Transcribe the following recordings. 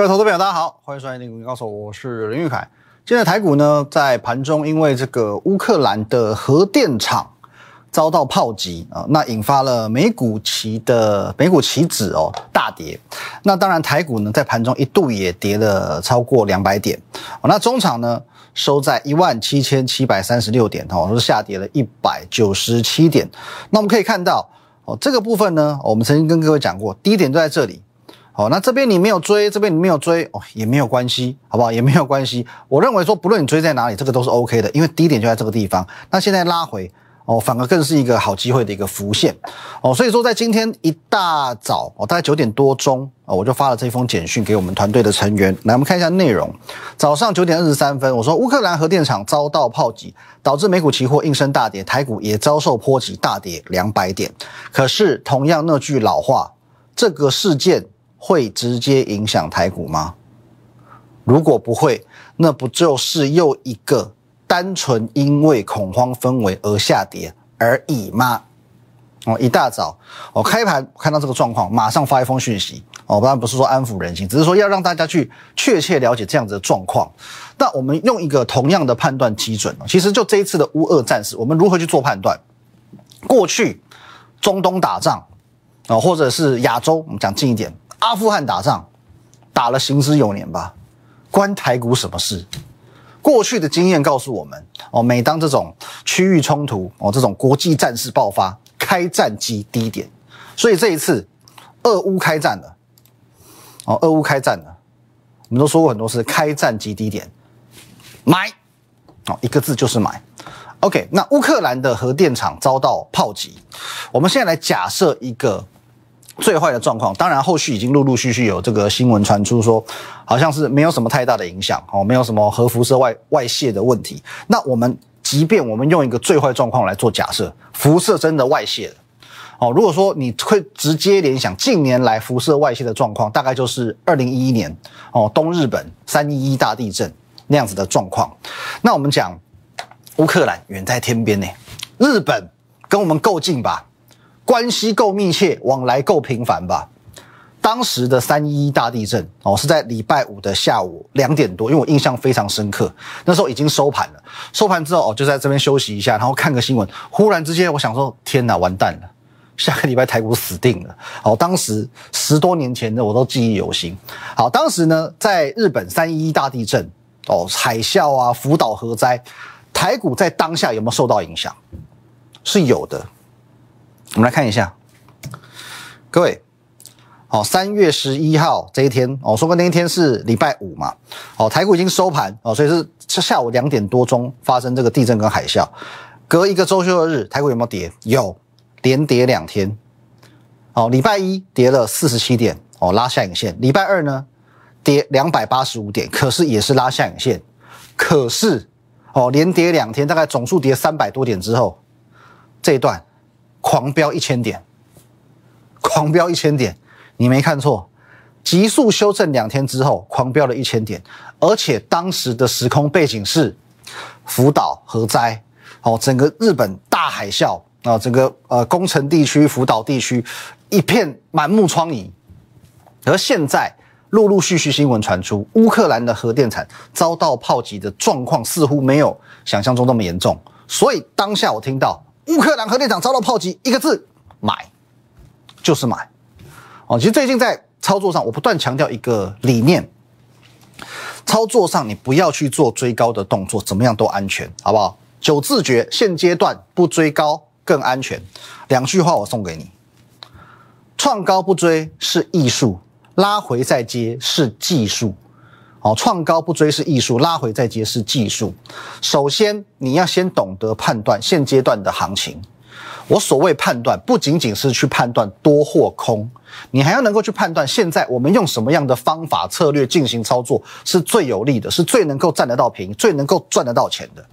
各位投资朋友，大家好，欢迎收看《股高手》，我是林玉凯。现在台股呢，在盘中因为这个乌克兰的核电厂遭到炮击啊，那引发了美股期的美股期指哦大跌。那当然，台股呢在盘中一度也跌了超过两百点。哦，那中场呢收在一万七千七百三十六点哦，是下跌了一百九十七点。那我们可以看到哦，这个部分呢，我们曾经跟各位讲过，低点就在这里。好，那这边你没有追，这边你没有追哦，也没有关系，好不好？也没有关系。我认为说，不论你追在哪里，这个都是 OK 的，因为低点就在这个地方。那现在拉回哦，反而更是一个好机会的一个浮现哦。所以说，在今天一大早哦，大概九点多钟哦，我就发了这封简讯给我们团队的成员。来，我们看一下内容。早上九点二十三分，我说乌克兰核电厂遭到炮击，导致美股期货应声大跌，台股也遭受波及，大跌两百点。可是，同样那句老话，这个事件。会直接影响台股吗？如果不会，那不就是又一个单纯因为恐慌氛围而下跌而已吗？哦，一大早我开盘看到这个状况，马上发一封讯息。哦，当然不是说安抚人心，只是说要让大家去确切了解这样子的状况。那我们用一个同样的判断基准，其实就这一次的乌俄战事，我们如何去做判断？过去中东打仗啊，或者是亚洲，我们讲近一点。阿富汗打仗，打了行之有年吧，关台股什么事？过去的经验告诉我们，哦，每当这种区域冲突，哦，这种国际战事爆发，开战即低点。所以这一次，俄乌开战了，哦，俄乌开战了，我们都说过很多次，开战即低点，买，哦，一个字就是买。OK，那乌克兰的核电厂遭到炮击，我们现在来假设一个。最坏的状况，当然后续已经陆陆续续有这个新闻传出，说好像是没有什么太大的影响哦，没有什么核辐射外外泄的问题。那我们即便我们用一个最坏状况来做假设，辐射真的外泄了哦。如果说你会直接联想近年来辐射外泄的状况，大概就是二零一一年哦东日本三一一大地震那样子的状况。那我们讲乌克兰远在天边呢，日本跟我们够近吧？关系够密切，往来够频繁吧？当时的三一一大地震哦，是在礼拜五的下午两点多，因为我印象非常深刻。那时候已经收盘了，收盘之后哦，就在这边休息一下，然后看个新闻。忽然之间，我想说：天哪，完蛋了！下个礼拜台股死定了。好，当时十多年前的我都记忆犹新。好，当时呢，在日本三一一大地震哦，海啸啊，福岛核灾，台股在当下有没有受到影响？是有的。我们来看一下，各位，好，三月十一号这一天，哦，说过那一天是礼拜五嘛，哦，台股已经收盘，哦，所以是是下午两点多钟发生这个地震跟海啸，隔一个周休二日，台股有没有跌？有，连跌两天，哦，礼拜一跌了四十七点，哦，拉下影线，礼拜二呢跌两百八十五点，可是也是拉下影线，可是，哦，连跌两天，大概总数跌三百多点之后，这一段。狂飙一千点，狂飙一千点，你没看错，急速修正两天之后，狂飙了一千点，而且当时的时空背景是福岛核灾，哦，整个日本大海啸。啊，整个呃工程地区、福岛地区一片满目疮痍，而现在陆陆续续新闻传出，乌克兰的核电厂遭到炮击的状况似乎没有想象中那么严重，所以当下我听到。乌克兰核电厂遭到炮击，一个字买，就是买。哦，其实最近在操作上，我不断强调一个理念：操作上你不要去做追高的动作，怎么样都安全，好不好？九字诀，现阶段不追高更安全。两句话我送给你：创高不追是艺术，拉回再接是技术。哦，创高不追是艺术，拉回再接是技术。首先，你要先懂得判断现阶段的行情。我所谓判断，不仅仅是去判断多或空，你还要能够去判断现在我们用什么样的方法策略进行操作是最有利的，是最能够占得到平，最能够赚得到钱的。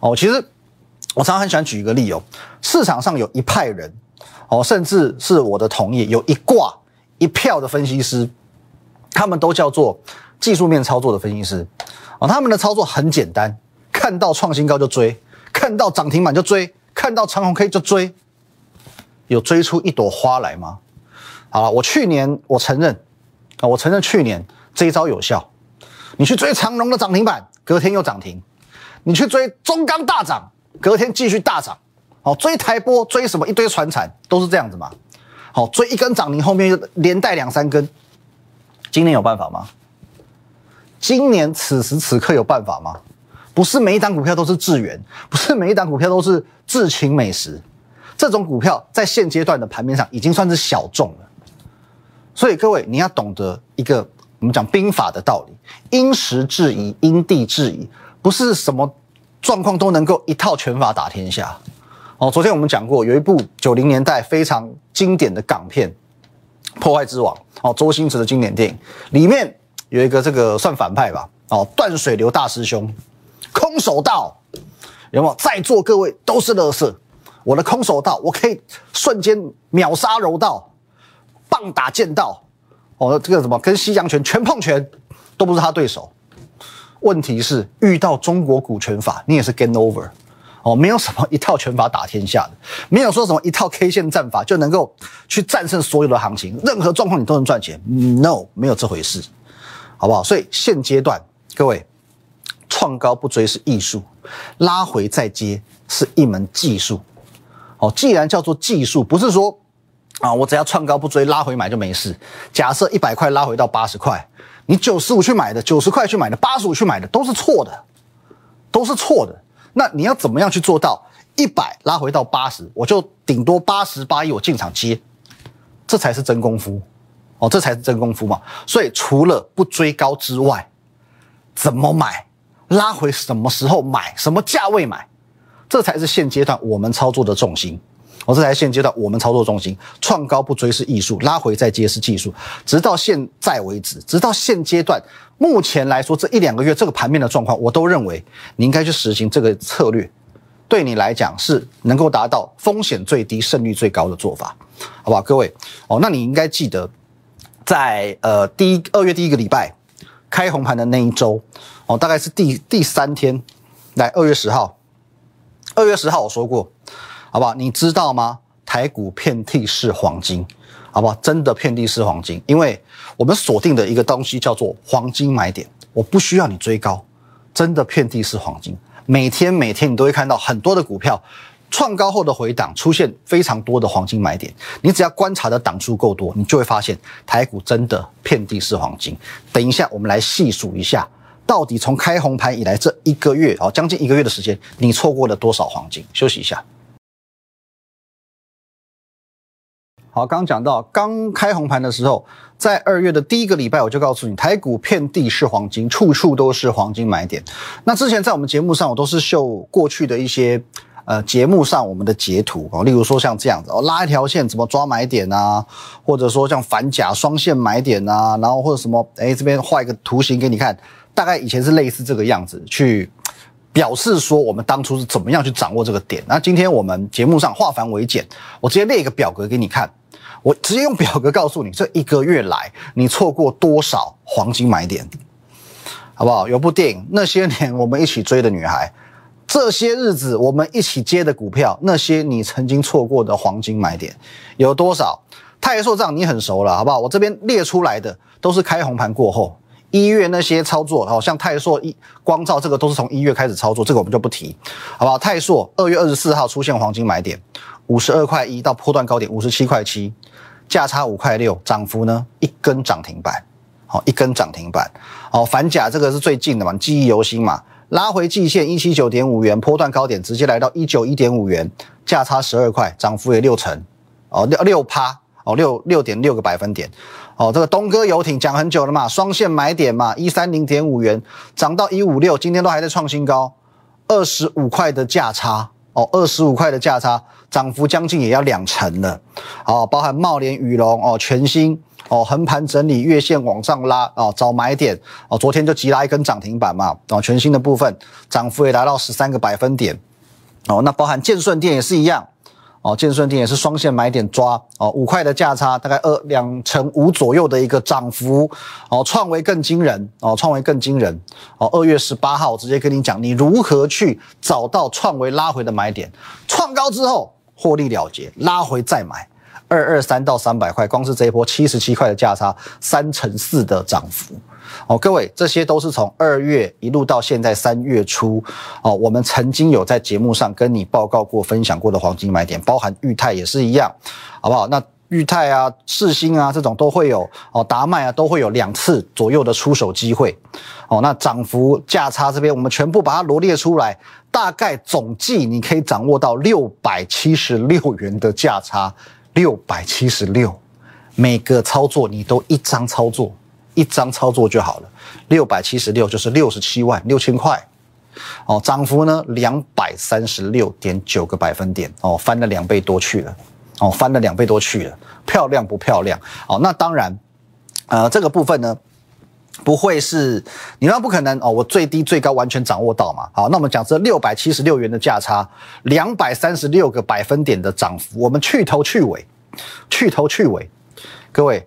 哦，其实我常常很喜欢举一个例哦，市场上有一派人，哦，甚至是我的同业，有一挂一票的分析师，他们都叫做。技术面操作的分析师，啊，他们的操作很简单，看到创新高就追，看到涨停板就追，看到长虹 K 就追，有追出一朵花来吗？好了，我去年我承认，啊，我承认去年这一招有效。你去追长隆的涨停板，隔天又涨停；你去追中钢大涨，隔天继续大涨。好，追台波，追什么一堆船产都是这样子嘛。好，追一根涨停，后面又连带两三根。今年有办法吗？今年此时此刻有办法吗？不是每一档股票都是智源，不是每一档股票都是智勤美食。这种股票在现阶段的盘面上已经算是小众了。所以各位，你要懂得一个我们讲兵法的道理：因时制宜，因地制宜，不是什么状况都能够一套拳法打天下。哦，昨天我们讲过，有一部九零年代非常经典的港片《破坏之王》，哦，周星驰的经典电影，里面有一个这个算反派吧，哦，断水流大师兄，空手道，有没有？在座各位都是乐色，我的空手道，我可以瞬间秒杀柔道，棒打剑道，哦，这个什么跟西洋拳拳碰拳都不是他对手。问题是遇到中国股权法，你也是 game over。哦，没有什么一套拳法打天下的，没有说什么一套 K 线战法就能够去战胜所有的行情，任何状况你都能赚钱。No，没有这回事，好不好？所以现阶段各位，创高不追是艺术，拉回再接是一门技术。哦，既然叫做技术，不是说啊，我只要创高不追，拉回买就没事。假设一百块拉回到八十块，你九十五去买的，九十块去买的，八十五去买的，都是错的，都是错的。那你要怎么样去做到一百拉回到八十，我就顶多八十八亿我进场接，这才是真功夫哦，这才是真功夫嘛。所以除了不追高之外，怎么买，拉回什么时候买，什么价位买，这才是现阶段我们操作的重心。哦，这才是现阶段我们操作重心。创高不追是艺术，拉回再接是技术。直到现在为止，直到现阶段。目前来说，这一两个月这个盘面的状况，我都认为你应该去实行这个策略，对你来讲是能够达到风险最低、胜率最高的做法，好不好？各位哦，那你应该记得，在呃第一二月第一个礼拜开红盘的那一周哦，大概是第第三天，来二月十号，二月十号我说过，好不好？你知道吗？台股遍地是黄金。好不好？真的遍地是黄金，因为我们锁定的一个东西叫做黄金买点，我不需要你追高，真的遍地是黄金。每天每天你都会看到很多的股票创高后的回档，出现非常多的黄金买点。你只要观察的档数够多，你就会发现台股真的遍地是黄金。等一下，我们来细数一下，到底从开红盘以来这一个月哦，将近一个月的时间，你错过了多少黄金？休息一下。好，刚讲到刚开红盘的时候，在二月的第一个礼拜，我就告诉你，台股遍地是黄金，处处都是黄金买点。那之前在我们节目上，我都是秀过去的一些呃节目上我们的截图哦，例如说像这样子哦，拉一条线怎么抓买点啊，或者说像反甲双线买点啊，然后或者什么哎这边画一个图形给你看，大概以前是类似这个样子去表示说我们当初是怎么样去掌握这个点。那今天我们节目上化繁为简，我直接列一个表格给你看。我直接用表格告诉你，这一个月来你错过多少黄金买点，好不好？有部电影《那些年我们一起追的女孩》，这些日子我们一起接的股票，那些你曾经错过的黄金买点有多少？泰硕账你很熟了，好不好？我这边列出来的都是开红盘过后一月那些操作，好像泰硕一光照这个都是从一月开始操作，这个我们就不提，好不好？泰硕二月二十四号出现黄金买点。五十二块一到破段高点五十七块七，价差五块六，涨幅呢一根涨停板，好一根涨停板，好反甲这个是最近的嘛，记忆犹新嘛，拉回季线一七九点五元，波段高点直接来到一九一点五元，价差十二块，涨幅也六成，哦六六趴，哦六六点六个百分点，哦这个东哥游艇讲很久了嘛，双线买点嘛，一三零点五元涨到一五六，今天都还在创新高，二十五块的价差。哦，二十五块的价差，涨幅将近也要两成了。哦，包含茂联、宇龙哦，全新哦，横盘整理，月线往上拉哦，找买点哦。昨天就急拉一根涨停板嘛。哦，全新的部分涨幅也达到十三个百分点。哦，那包含建顺店也是一样。哦，建顺店也是双线买点抓哦，五块的价差，大概二两成五左右的一个涨幅哦，创维更惊人哦，创维更惊人哦。二月十八号直接跟你讲，你如何去找到创维拉回的买点，创高之后获利了结，拉回再买二二三到三百块，光是这一波七十七块的价差，三成四的涨幅哦，各位，这些都是从二月一路到现在三月初哦，我们曾经有在节目上跟你报告过、分享过的黄金买点，包含裕泰也是一样，好不好？那裕泰啊、世星啊这种都会有哦，达麦啊都会有两次左右的出手机会哦。那涨幅价差这边我们全部把它罗列出来，大概总计你可以掌握到六百七十六元的价差，六百七十六，每个操作你都一张操作。一张操作就好了，六百七十六就是六十七万六千块，哦，涨幅呢两百三十六点九个百分点，哦，翻了两倍多去了，哦，翻了两倍多去了，漂亮不漂亮？哦，那当然，呃，这个部分呢，不会是你那不可能哦，我最低最高完全掌握到嘛？好，那我们讲这六百七十六元的价差，两百三十六个百分点的涨幅，我们去头去尾，去头去尾，各位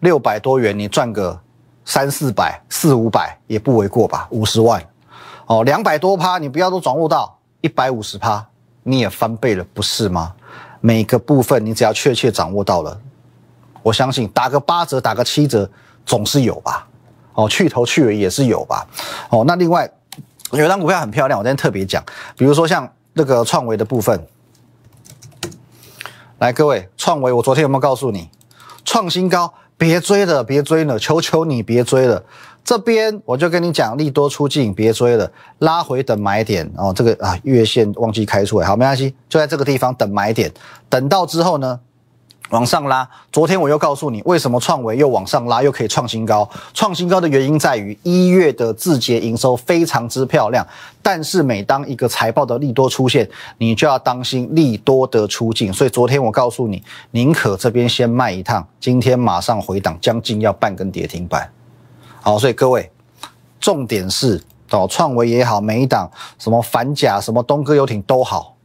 六百多元你赚个。三四百、四五百也不为过吧？五十万，哦，两百多趴，你不要都掌握到一百五十趴，你也翻倍了，不是吗？每个部分你只要确切掌握到了，我相信打个八折、打个七折总是有吧？哦，去头去尾也是有吧？哦，那另外有一张股票很漂亮，我今天特别讲，比如说像那个创维的部分，来，各位，创维，我昨天有没有告诉你创新高？别追了，别追了，求求你别追了。这边我就跟你讲，利多出境，别追了，拉回等买点哦。这个啊，月线忘记开出来，好，没关系，就在这个地方等买点，等到之后呢？往上拉，昨天我又告诉你，为什么创维又往上拉，又可以创新高？创新高的原因在于一月的字节营收非常之漂亮，但是每当一个财报的利多出现，你就要当心利多的出境。所以昨天我告诉你，宁可这边先卖一趟，今天马上回档，将近要半根跌停板。好，所以各位，重点是哦，创维也好，每一档什么反甲，什么东哥游艇都好，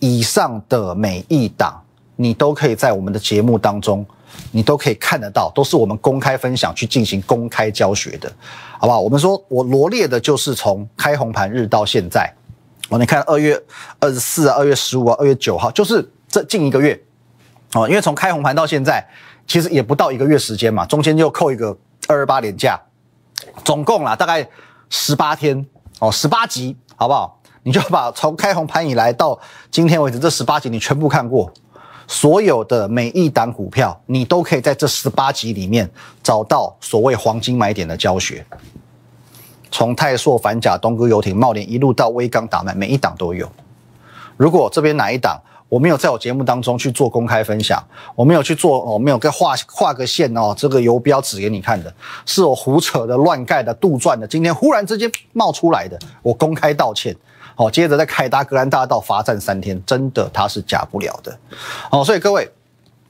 以上的每一档。你都可以在我们的节目当中，你都可以看得到，都是我们公开分享去进行公开教学的，好不好？我们说我罗列的就是从开红盘日到现在，哦，你看二月二十四啊，二月十五啊，二月九号，就是这近一个月，哦，因为从开红盘到现在，其实也不到一个月时间嘛，中间就扣一个二二八年假，总共啦大概十八天，哦，十八集，好不好？你就把从开红盘以来到今天为止这十八集你全部看过。所有的每一档股票，你都可以在这十八集里面找到所谓黄金买点的教学。从泰硕、反甲、东哥游艇、茂联一路到威钢打卖，每一档都有。如果这边哪一档我没有在我节目当中去做公开分享，我没有去做，我没有跟画画个线哦，这个游标指给你看的，是我胡扯的、乱盖的、杜撰的，今天忽然之间冒出来的，我公开道歉。好，接着在凯达格兰大道罚站三天，真的它是假不了的。好，所以各位，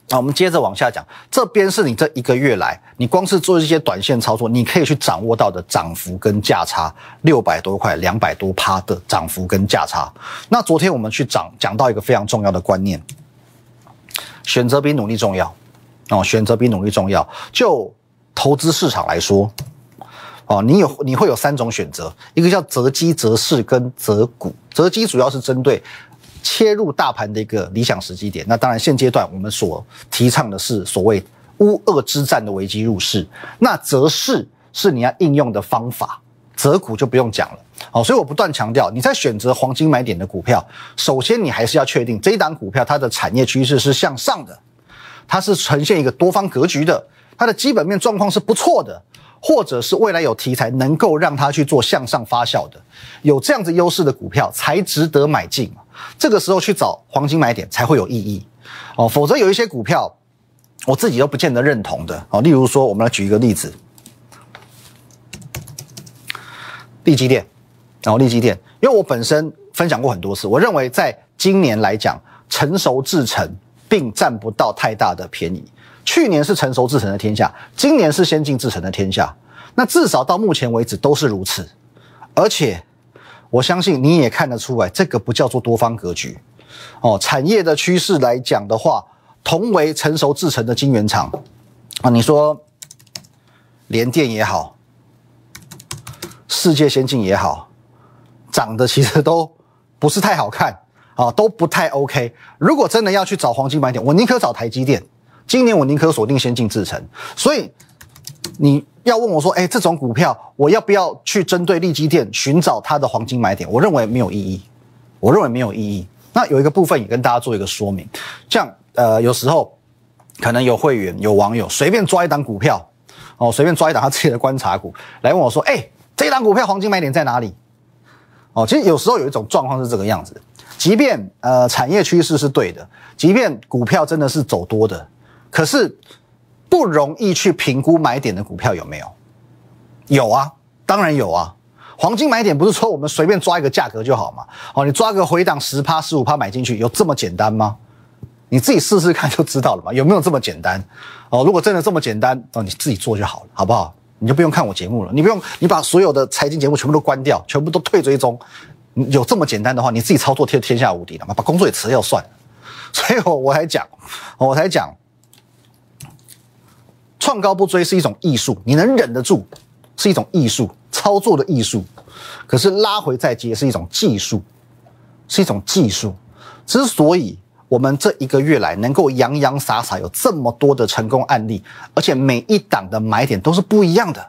那，我们接着往下讲，这边是你这一个月来，你光是做一些短线操作，你可以去掌握到的涨幅跟价差，六百多块、两百多趴的涨幅跟价差。那昨天我们去讲讲到一个非常重要的观念，选择比努力重要。哦，选择比努力重要。就投资市场来说。哦，你有你会有三种选择，一个叫择机择市跟择股。择机主要是针对切入大盘的一个理想时机点。那当然现阶段我们所提倡的是所谓乌俄之战的危机入市。那择市是你要应用的方法，择股就不用讲了。好，所以我不断强调，你在选择黄金买点的股票，首先你还是要确定这一档股票它的产业趋势是向上的，它是呈现一个多方格局的，它的基本面状况是不错的。或者是未来有题材能够让它去做向上发酵的，有这样子优势的股票才值得买进？这个时候去找黄金买点才会有意义哦。否则有一些股票，我自己都不见得认同的哦。例如说，我们来举一个例子，利基电，然后利基电，因为我本身分享过很多次，我认为在今年来讲，成熟制成并占不到太大的便宜。去年是成熟制成的天下，今年是先进制成的天下。那至少到目前为止都是如此。而且我相信你也看得出来，这个不叫做多方格局哦。产业的趋势来讲的话，同为成熟制成的晶圆厂啊，你说联电也好，世界先进也好，长得其实都不是太好看啊，都不太 OK。如果真的要去找黄金买点，我宁可找台积电。今年我宁可锁定先进制程，所以你要问我说，哎，这种股票我要不要去针对利基店寻找它的黄金买点？我认为没有意义，我认为没有意义。那有一个部分也跟大家做一个说明，像呃，有时候可能有会员、有网友随便抓一档股票，哦，随便抓一档他自己的观察股来问我说，哎，这一档股票黄金买点在哪里？哦，其实有时候有一种状况是这个样子，即便呃产业趋势是对的，即便股票真的是走多的，可是不容易去评估买点的股票有没有？有啊，当然有啊。黄金买点不是说我们随便抓一个价格就好嘛？哦，你抓个回档十趴、十五趴买进去，有这么简单吗？你自己试试看就知道了嘛，有没有这么简单？哦，如果真的这么简单，哦，你自己做就好了，好不好？你就不用看我节目了，你不用，你把所有的财经节目全部都关掉，全部都退追踪。有这么简单的话，你自己操作天天下无敌了嘛？把工作也辞掉算了。所以我我才讲，我才讲，创高不追是一种艺术，你能忍得住是一种艺术。操作的艺术，可是拉回再接是一种技术，是一种技术。之所以我们这一个月来能够洋洋洒洒有这么多的成功案例，而且每一档的买点都是不一样的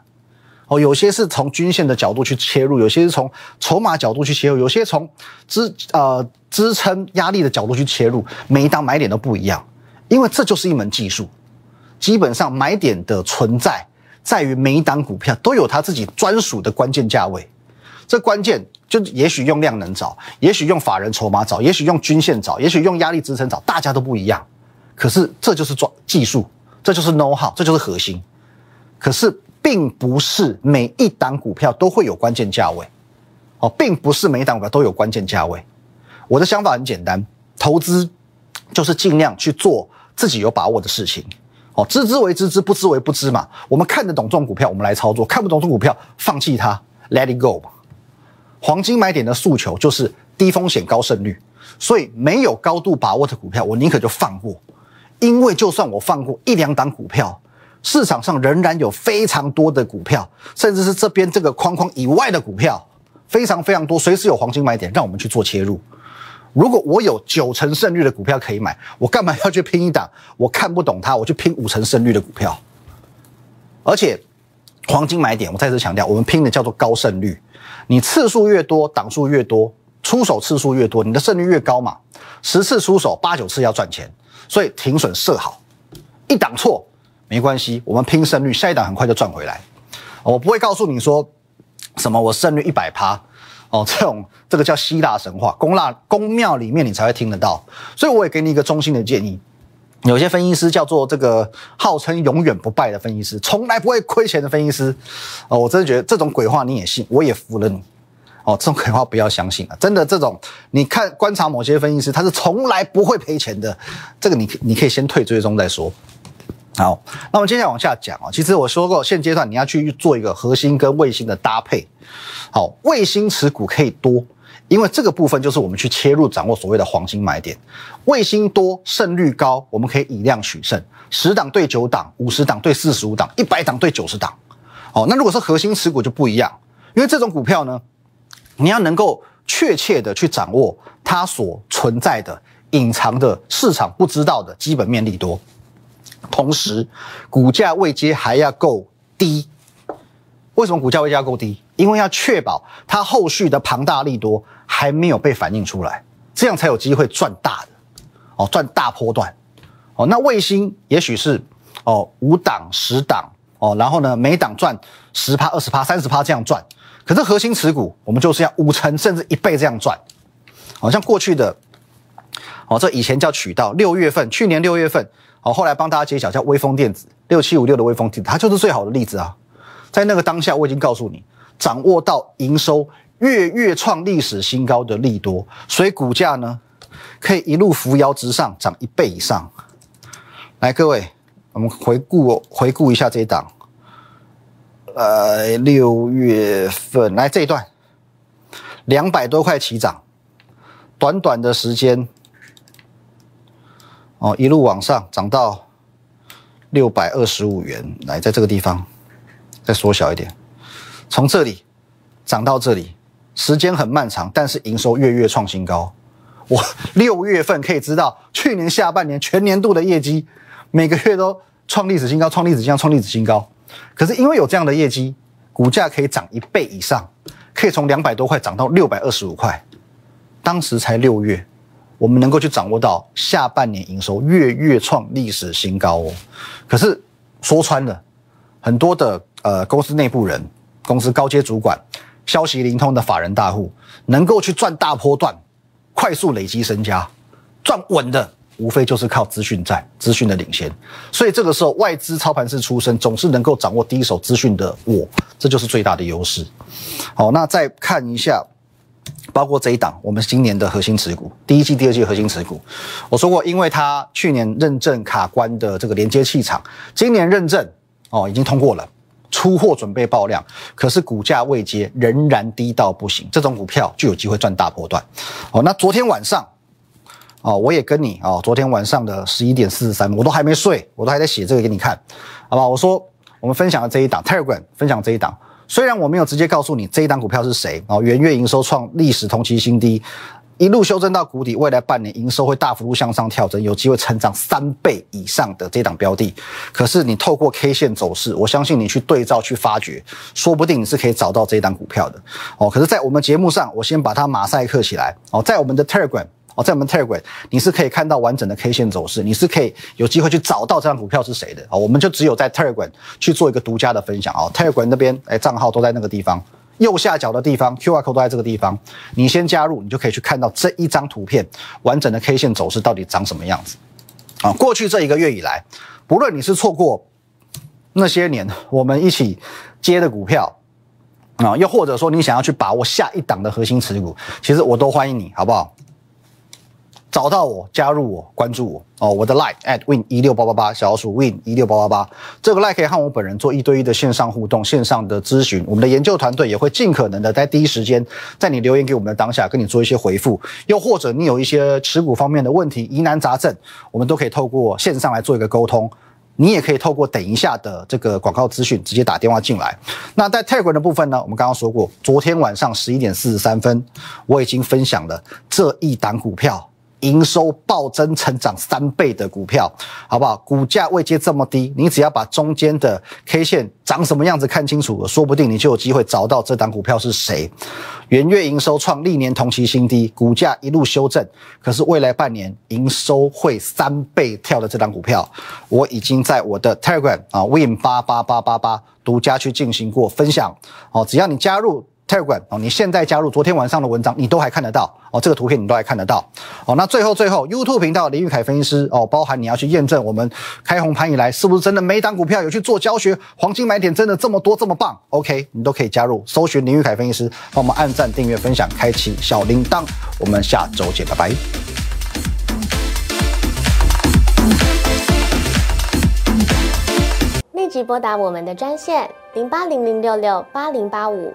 哦，有些是从均线的角度去切入，有些是从筹码角度去切入，有些从支呃支撑压力的角度去切入，每一档买点都不一样，因为这就是一门技术。基本上买点的存在。在于每一档股票都有它自己专属的关键价位，这关键就也许用量能找，也许用法人筹码找，也许用均线找，也许用压力支撑找，大家都不一样。可是这就是专技术，这就是 know how，这就是核心。可是并不是每一档股票都会有关键价位，哦，并不是每一档股票都有关键价位。我的想法很简单，投资就是尽量去做自己有把握的事情。哦，知之为知之，不知为不知嘛。我们看得懂这种股票，我们来操作；看不懂这种股票，放弃它，let it go 黄金买点的诉求就是低风险高胜率，所以没有高度把握的股票，我宁可就放过。因为就算我放过一两档股票，市场上仍然有非常多的股票，甚至是这边这个框框以外的股票，非常非常多，随时有黄金买点，让我们去做切入。如果我有九成胜率的股票可以买，我干嘛要去拼一档？我看不懂它，我去拼五成胜率的股票。而且，黄金买点，我再次强调，我们拼的叫做高胜率。你次数越多，档数越多，出手次数越多，你的胜率越高嘛。十次出手，八九次要赚钱，所以停损设好，一档错没关系，我们拼胜率，下一档很快就赚回来。我不会告诉你说什么我胜率一百趴。哦，这种这个叫希腊神话，宫腊宫庙里面你才会听得到，所以我也给你一个衷心的建议。有些分析师叫做这个号称永远不败的分析师，从来不会亏钱的分析师。哦，我真的觉得这种鬼话你也信，我也服了你。哦，这种鬼话不要相信啊！真的，这种你看观察某些分析师，他是从来不会赔钱的。这个你你可以先退追踪再说。好，那我们接下来往下讲啊。其实我说过，现阶段你要去做一个核心跟卫星的搭配。好，卫星持股可以多，因为这个部分就是我们去切入掌握所谓的黄金买点。卫星多，胜率高，我们可以以量取胜，十档对九档，五十档对四十五档，一百档对九十档。哦，那如果是核心持股就不一样，因为这种股票呢，你要能够确切的去掌握它所存在的隐藏的市场不知道的基本面利多。同时，股价位阶还要够低。为什么股价位阶要够低？因为要确保它后续的庞大利多还没有被反映出来，这样才有机会赚大的哦，赚大波段哦。那卫星也许是哦五档十档哦，然后呢每档赚十趴、二十趴、三十趴这样赚。可是核心持股我们就是要五成甚至一倍这样赚。好像过去的哦，这以前叫渠道，六月份，去年六月份。哦，后来帮大家揭晓，叫微风电子六七五六的微风电子，它就是最好的例子啊。在那个当下，我已经告诉你，掌握到营收月月创历史新高的利多，所以股价呢可以一路扶摇直上，涨一倍以上。来，各位，我们回顾回顾一下这一档，呃，六月份来这一段，两百多块起涨，短短的时间。哦，一路往上涨到六百二十五元，来，在这个地方再缩小一点，从这里涨到这里，时间很漫长，但是营收月月创新高。我 六月份可以知道，去年下半年全年度的业绩，每个月都创历史新高，创历史新高，创历史新高。可是因为有这样的业绩，股价可以涨一倍以上，可以从两百多块涨到六百二十五块。当时才六月，我们能够去掌握到下半年营收月月创历史新高哦。可是说穿了，很多的呃公司内部人、公司高阶主管、消息灵通的法人大户，能够去赚大波段、快速累积身家、赚稳的。无非就是靠资讯在资讯的领先，所以这个时候外资操盘式出身，总是能够掌握第一手资讯的我，这就是最大的优势。好，那再看一下，包括这一档我们今年的核心持股，第一季、第二季核心持股，我说过，因为它去年认证卡关的这个连接气场，今年认证哦已经通过了，出货准备爆量，可是股价未接，仍然低到不行，这种股票就有机会赚大波段。哦，那昨天晚上。哦，我也跟你哦，昨天晚上的十一点四十三，我都还没睡，我都还在写这个给你看，好吧？我说我们分享的这一档 Telegram 分享这一档，虽然我没有直接告诉你这一档股票是谁哦，元月营收创历史同期新低，一路修正到谷底，未来半年营收会大幅度向上跳增，有机会成长三倍以上的这档标的。可是你透过 K 线走势，我相信你去对照去发掘，说不定你是可以找到这一档股票的哦。可是，在我们节目上，我先把它马赛克起来哦，在我们的 Telegram。哦，在我们 Telegram，你是可以看到完整的 K 线走势，你是可以有机会去找到这张股票是谁的啊？我们就只有在 Telegram 去做一个独家的分享啊。Telegram 那边，哎，账号都在那个地方，右下角的地方，QR code 都在这个地方。你先加入，你就可以去看到这一张图片完整的 K 线走势到底长什么样子啊？过去这一个月以来，不论你是错过那些年我们一起接的股票啊，又或者说你想要去把握下一档的核心持股，其实我都欢迎你，好不好？找到我，加入我，关注我哦！我的 line at win 一六八八八，小老鼠 win 一六八八八，这个 line 可以和我本人做一对一的线上互动、线上的咨询。我们的研究团队也会尽可能的在第一时间，在你留言给我们的当下，跟你做一些回复。又或者你有一些持股方面的问题、疑难杂症，我们都可以透过线上来做一个沟通。你也可以透过等一下的这个广告资讯，直接打电话进来。那在 Telegram 的部分呢？我们刚刚说过，昨天晚上十一点四十三分，我已经分享了这一档股票。营收暴增，成长三倍的股票，好不好？股价未接这么低，你只要把中间的 K 线长什么样子看清楚了，说不定你就有机会找到这档股票是谁。元月营收创历年同期新低，股价一路修正，可是未来半年营收会三倍跳的这档股票，我已经在我的 Telegram 啊 Win 八八八八八独家去进行过分享。哦，只要你加入。Telegram 哦，你现在加入昨天晚上的文章，你都还看得到哦。这个图片你都还看得到哦。那最后最后，YouTube 频道林玉凯分析师哦，包含你要去验证我们开红盘以来是不是真的每档股票有去做教学，黄金买点真的这么多这么棒？OK，你都可以加入，搜寻林玉凯分析师，帮我们按赞、订阅、分享、开启小铃铛。我们下周见，拜拜。立即拨打我们的专线零八零零六六八零八五。